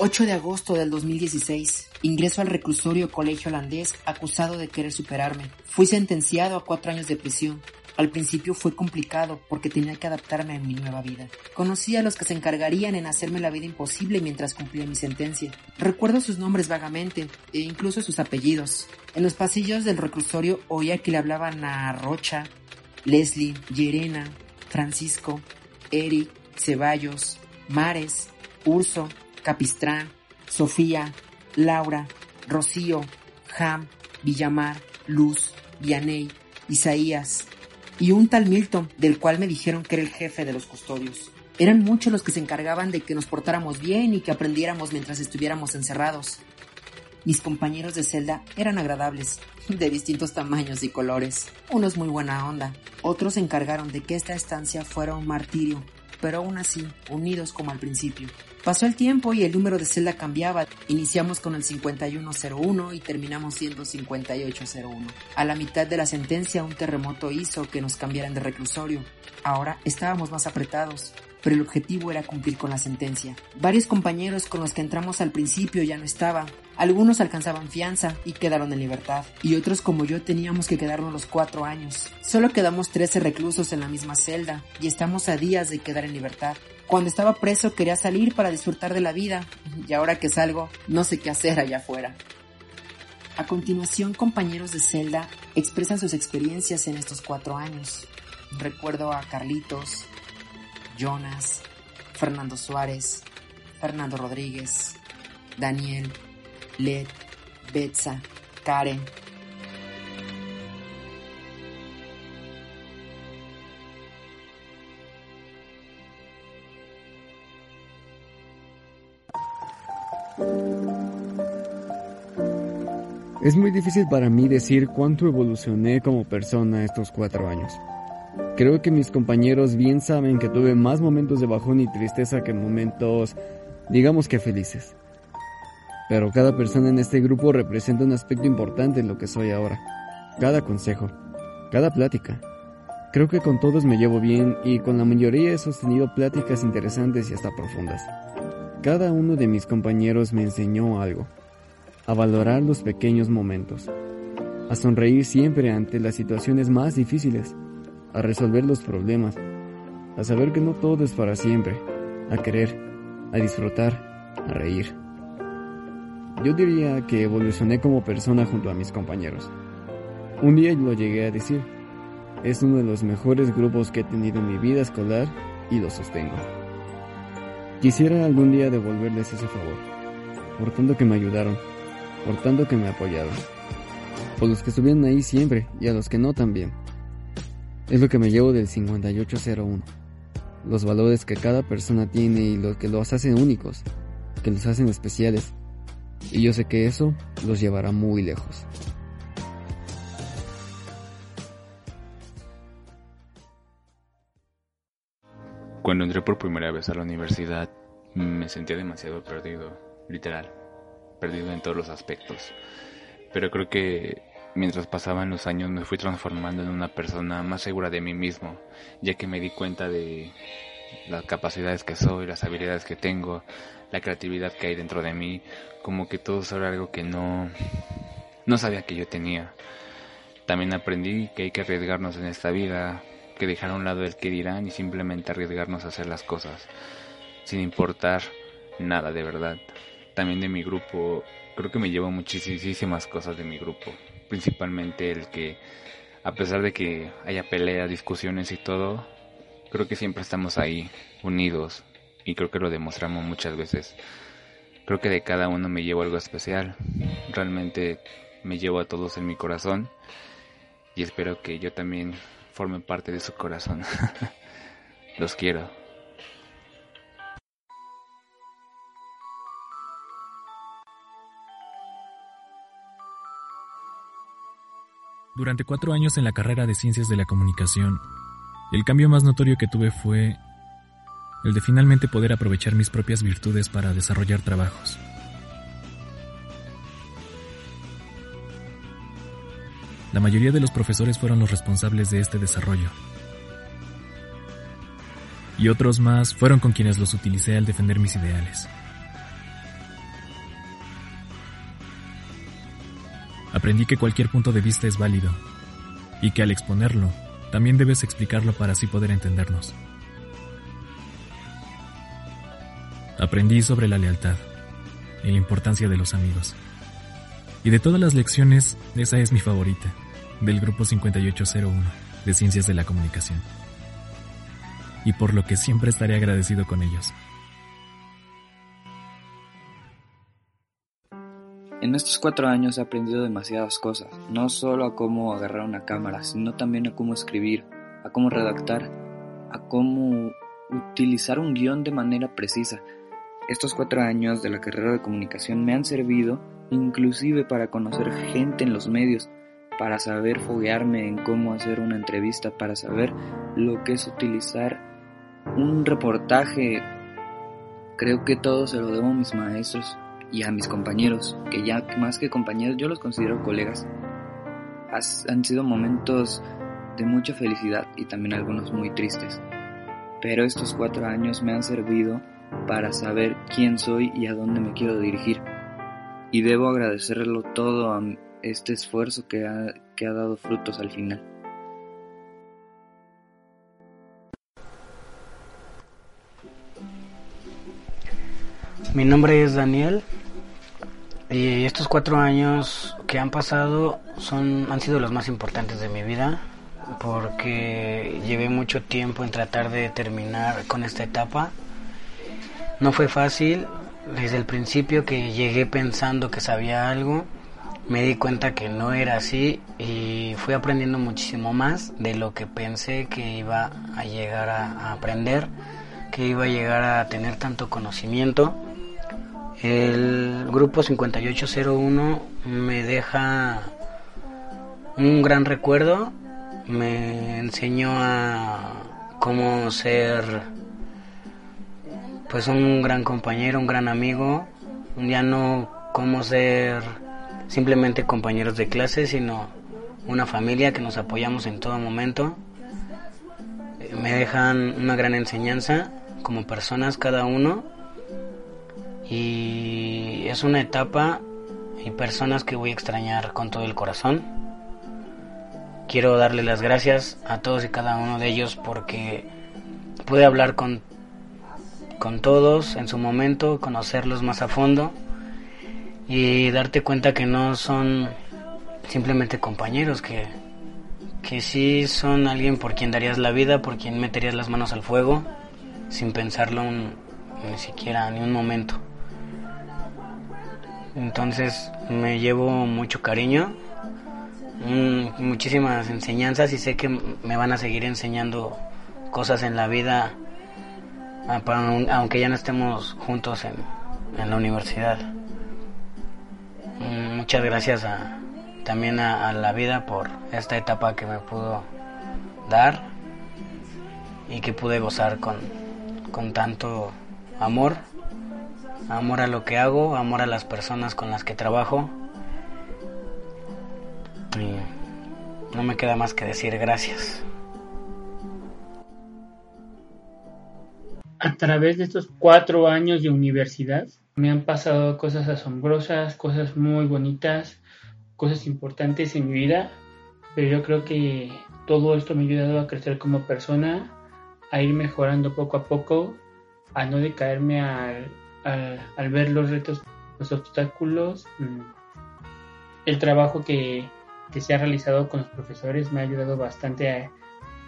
8 de agosto del 2016. Ingreso al reclusorio colegio holandés acusado de querer superarme. Fui sentenciado a cuatro años de prisión. Al principio fue complicado porque tenía que adaptarme a mi nueva vida. Conocí a los que se encargarían en hacerme la vida imposible mientras cumplía mi sentencia. Recuerdo sus nombres vagamente e incluso sus apellidos. En los pasillos del reclusorio oía que le hablaban a Rocha, Leslie, Yerena, Francisco, Eric, Ceballos, Mares, Urso, Capistrán, Sofía, Laura, Rocío, Ham, Villamar, Luz, Vianey, Isaías y un tal Milton, del cual me dijeron que era el jefe de los custodios. Eran muchos los que se encargaban de que nos portáramos bien y que aprendiéramos mientras estuviéramos encerrados. Mis compañeros de celda eran agradables, de distintos tamaños y colores, unos muy buena onda, otros se encargaron de que esta estancia fuera un martirio, pero aún así, unidos como al principio. Pasó el tiempo y el número de celda cambiaba. Iniciamos con el 5101 y terminamos siendo 5801. A la mitad de la sentencia un terremoto hizo que nos cambiaran de reclusorio. Ahora estábamos más apretados pero el objetivo era cumplir con la sentencia. Varios compañeros con los que entramos al principio ya no estaban. Algunos alcanzaban fianza y quedaron en libertad, y otros como yo teníamos que quedarnos los cuatro años. Solo quedamos 13 reclusos en la misma celda, y estamos a días de quedar en libertad. Cuando estaba preso quería salir para disfrutar de la vida, y ahora que salgo, no sé qué hacer allá afuera. A continuación, compañeros de celda expresan sus experiencias en estos cuatro años. Recuerdo a Carlitos, Jonas, Fernando Suárez, Fernando Rodríguez, Daniel, Led, Betsa, Karen. Es muy difícil para mí decir cuánto evolucioné como persona estos cuatro años. Creo que mis compañeros bien saben que tuve más momentos de bajón y tristeza que momentos, digamos que felices. Pero cada persona en este grupo representa un aspecto importante en lo que soy ahora. Cada consejo, cada plática. Creo que con todos me llevo bien y con la mayoría he sostenido pláticas interesantes y hasta profundas. Cada uno de mis compañeros me enseñó algo. A valorar los pequeños momentos. A sonreír siempre ante las situaciones más difíciles a resolver los problemas, a saber que no todo es para siempre, a querer, a disfrutar, a reír. Yo diría que evolucioné como persona junto a mis compañeros. Un día lo llegué a decir. Es uno de los mejores grupos que he tenido en mi vida escolar y lo sostengo. Quisiera algún día devolverles ese favor, por tanto que me ayudaron, por tanto que me apoyaron, por los que estuvieron ahí siempre y a los que no también. Es lo que me llevo del 5801. Los valores que cada persona tiene y lo que los hacen únicos, que los hacen especiales. Y yo sé que eso los llevará muy lejos. Cuando entré por primera vez a la universidad, me sentía demasiado perdido, literal, perdido en todos los aspectos. Pero creo que Mientras pasaban los años me fui transformando en una persona más segura de mí mismo, ya que me di cuenta de las capacidades que soy, las habilidades que tengo, la creatividad que hay dentro de mí, como que todo era algo que no, no sabía que yo tenía. También aprendí que hay que arriesgarnos en esta vida, que dejar a un lado el que dirán y simplemente arriesgarnos a hacer las cosas, sin importar nada de verdad. También de mi grupo, creo que me llevo muchísimas cosas de mi grupo principalmente el que a pesar de que haya peleas, discusiones y todo, creo que siempre estamos ahí unidos y creo que lo demostramos muchas veces. Creo que de cada uno me llevo algo especial. Realmente me llevo a todos en mi corazón y espero que yo también forme parte de su corazón. Los quiero. Durante cuatro años en la carrera de Ciencias de la Comunicación, el cambio más notorio que tuve fue el de finalmente poder aprovechar mis propias virtudes para desarrollar trabajos. La mayoría de los profesores fueron los responsables de este desarrollo. Y otros más fueron con quienes los utilicé al defender mis ideales. Aprendí que cualquier punto de vista es válido y que al exponerlo, también debes explicarlo para así poder entendernos. Aprendí sobre la lealtad y la importancia de los amigos. Y de todas las lecciones, esa es mi favorita, del grupo 5801 de Ciencias de la Comunicación. Y por lo que siempre estaré agradecido con ellos. En estos cuatro años he aprendido demasiadas cosas, no solo a cómo agarrar una cámara, sino también a cómo escribir, a cómo redactar, a cómo utilizar un guion de manera precisa. Estos cuatro años de la carrera de comunicación me han servido inclusive para conocer gente en los medios, para saber foguearme en cómo hacer una entrevista, para saber lo que es utilizar un reportaje. Creo que todo se lo debo a mis maestros, y a mis compañeros, que ya más que compañeros yo los considero colegas. han sido momentos de mucha felicidad y también algunos muy tristes. Pero estos cuatro años me han servido para saber quién soy y a dónde me quiero dirigir. Y debo agradecerlo todo a este esfuerzo que ha, que ha dado frutos al final. Mi nombre es Daniel. Y estos cuatro años que han pasado son, han sido los más importantes de mi vida porque llevé mucho tiempo en tratar de terminar con esta etapa. No fue fácil, desde el principio que llegué pensando que sabía algo, me di cuenta que no era así y fui aprendiendo muchísimo más de lo que pensé que iba a llegar a aprender, que iba a llegar a tener tanto conocimiento el grupo 5801 me deja un gran recuerdo, me enseñó a cómo ser pues un gran compañero, un gran amigo, ya no cómo ser simplemente compañeros de clase, sino una familia que nos apoyamos en todo momento. Me dejan una gran enseñanza como personas cada uno y es una etapa y personas que voy a extrañar con todo el corazón. Quiero darle las gracias a todos y cada uno de ellos porque pude hablar con, con todos en su momento, conocerlos más a fondo y darte cuenta que no son simplemente compañeros, que, que sí son alguien por quien darías la vida, por quien meterías las manos al fuego, sin pensarlo ni siquiera ni un momento. Entonces me llevo mucho cariño, mm, muchísimas enseñanzas y sé que me van a seguir enseñando cosas en la vida, aunque ya no estemos juntos en, la universidad. Mm, muchas gracias también a, la vida por esta etapa que me pudo dar y que pude gozar con tanto amor amor a lo que hago, amor a las personas con las que trabajo. Y no me queda más que decir gracias. A través de estos cuatro años de universidad me han pasado cosas asombrosas, cosas muy bonitas, cosas importantes en mi vida, pero yo creo que todo esto me ha ayudado a crecer como persona, a ir mejorando poco a poco, a no decaerme al al, ver los retos, los obstáculos, mm, el trabajo que, se ha realizado con los profesores me ha ayudado bastante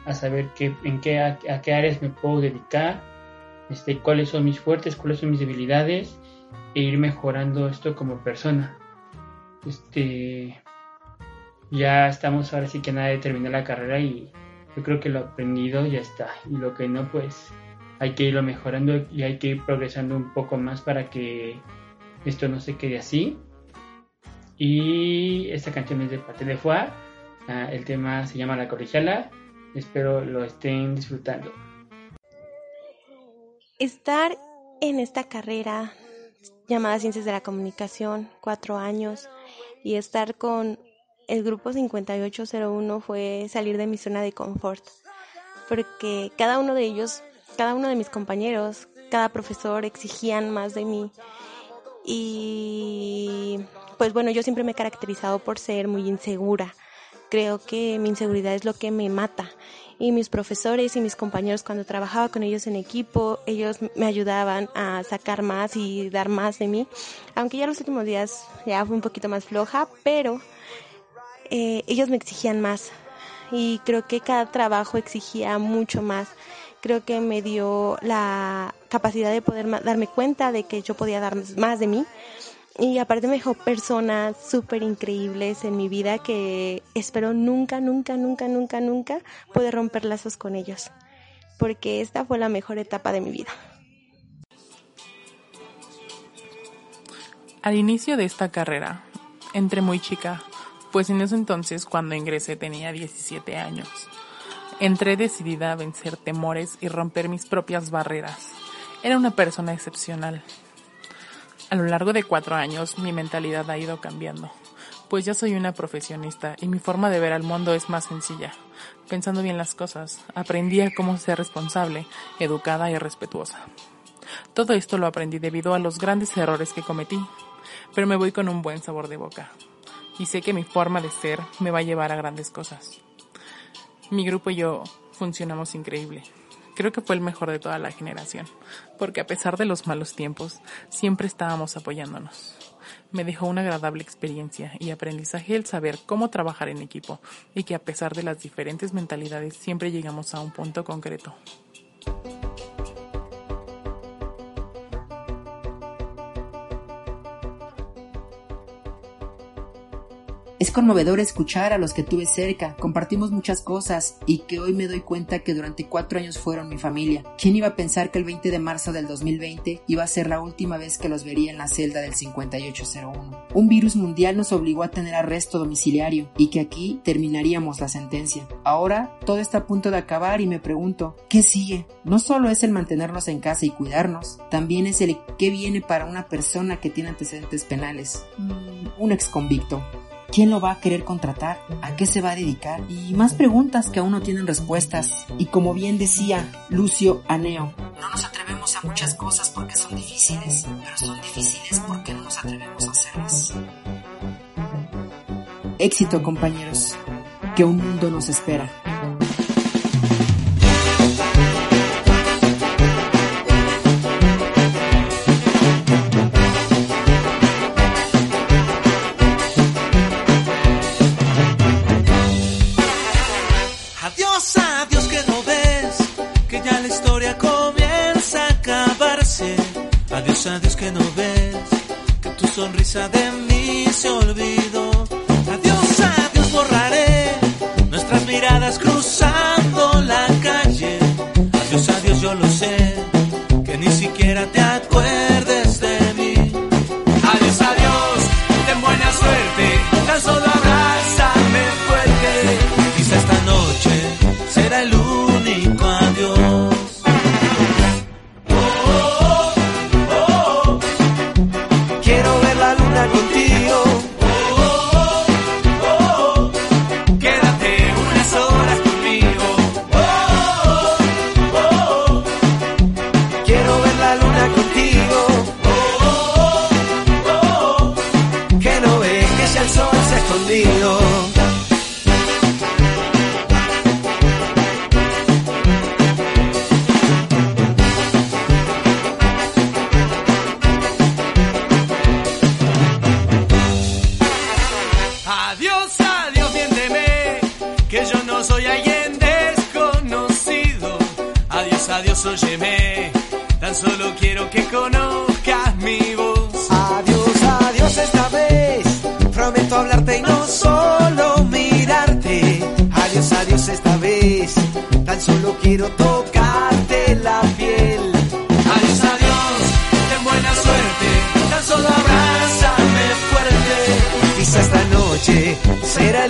a, saber qué, en qué, a, qué áreas me puedo dedicar, este, cuáles son mis fuertes, cuáles son mis debilidades e ir mejorando esto como persona. Este, ya estamos ahora sí que nada de terminar la carrera y yo creo que lo aprendido ya está y lo que no pues hay que irlo mejorando y hay que ir progresando un poco más para que esto no se quede así. Y esta canción es de Pate de Foix. Ah, el tema se llama La Corrijala. Espero lo estén disfrutando. Estar en esta carrera llamada Ciencias de la Comunicación, cuatro años, y estar con el grupo 5801 fue salir de mi zona de confort, porque cada uno de ellos cada uno de mis compañeros, cada profesor exigían más de mí y pues bueno, yo siempre me he caracterizado por ser muy insegura. Creo que mi inseguridad es lo que me mata. Y mis profesores y mis compañeros cuando trabajaba con ellos en equipo, ellos me ayudaban a sacar más y dar más de mí. Aunque ya los últimos días ya fue un poquito más floja, pero eh, ellos me exigían más. Y creo que cada trabajo exigía mucho más creo que me dio la capacidad de poder darme cuenta de que yo podía dar más de mí. Y aparte me dejó personas súper increíbles en mi vida que espero nunca, nunca, nunca, nunca, nunca poder romper lazos con ellos. Porque esta fue la mejor etapa de mi vida. Al inicio de esta carrera, entré muy chica, pues en ese entonces cuando ingresé tenía 17 años. Entré decidida a vencer temores y romper mis propias barreras. Era una persona excepcional. A lo largo de cuatro años mi mentalidad ha ido cambiando, pues ya soy una profesionista y mi forma de ver al mundo es más sencilla. Pensando bien las cosas, aprendí a cómo ser responsable, educada y respetuosa. Todo esto lo aprendí debido a los grandes errores que cometí, pero me voy con un buen sabor de boca. Y sé que mi forma de ser me va a llevar a grandes cosas. Mi grupo y yo funcionamos increíble. Creo que fue el mejor de toda la generación, porque a pesar de los malos tiempos, siempre estábamos apoyándonos. Me dejó una agradable experiencia y aprendizaje el saber cómo trabajar en equipo y que a pesar de las diferentes mentalidades siempre llegamos a un punto concreto. Es conmovedor escuchar a los que tuve cerca, compartimos muchas cosas y que hoy me doy cuenta que durante cuatro años fueron mi familia. ¿Quién iba a pensar que el 20 de marzo del 2020 iba a ser la última vez que los vería en la celda del 5801? Un virus mundial nos obligó a tener arresto domiciliario y que aquí terminaríamos la sentencia. Ahora todo está a punto de acabar y me pregunto, ¿qué sigue? No solo es el mantenernos en casa y cuidarnos, también es el qué viene para una persona que tiene antecedentes penales, mm, un ex convicto. ¿Quién lo va a querer contratar? ¿A qué se va a dedicar? Y más preguntas que aún no tienen respuestas. Y como bien decía Lucio Aneo, no nos atrevemos a muchas cosas porque son difíciles, pero son difíciles porque no nos atrevemos a hacerlas. Éxito compañeros, que un mundo nos espera. Adiós que no ves, que tu sonrisa de mí se olvidó. Adiós, adiós borraré nuestras miradas cruzando la calle. Adiós, adiós yo lo sé, que ni siquiera te acuerdes la piel. Adiós, adiós, ten buena suerte, tan solo abrázame fuerte. Quizá esta noche será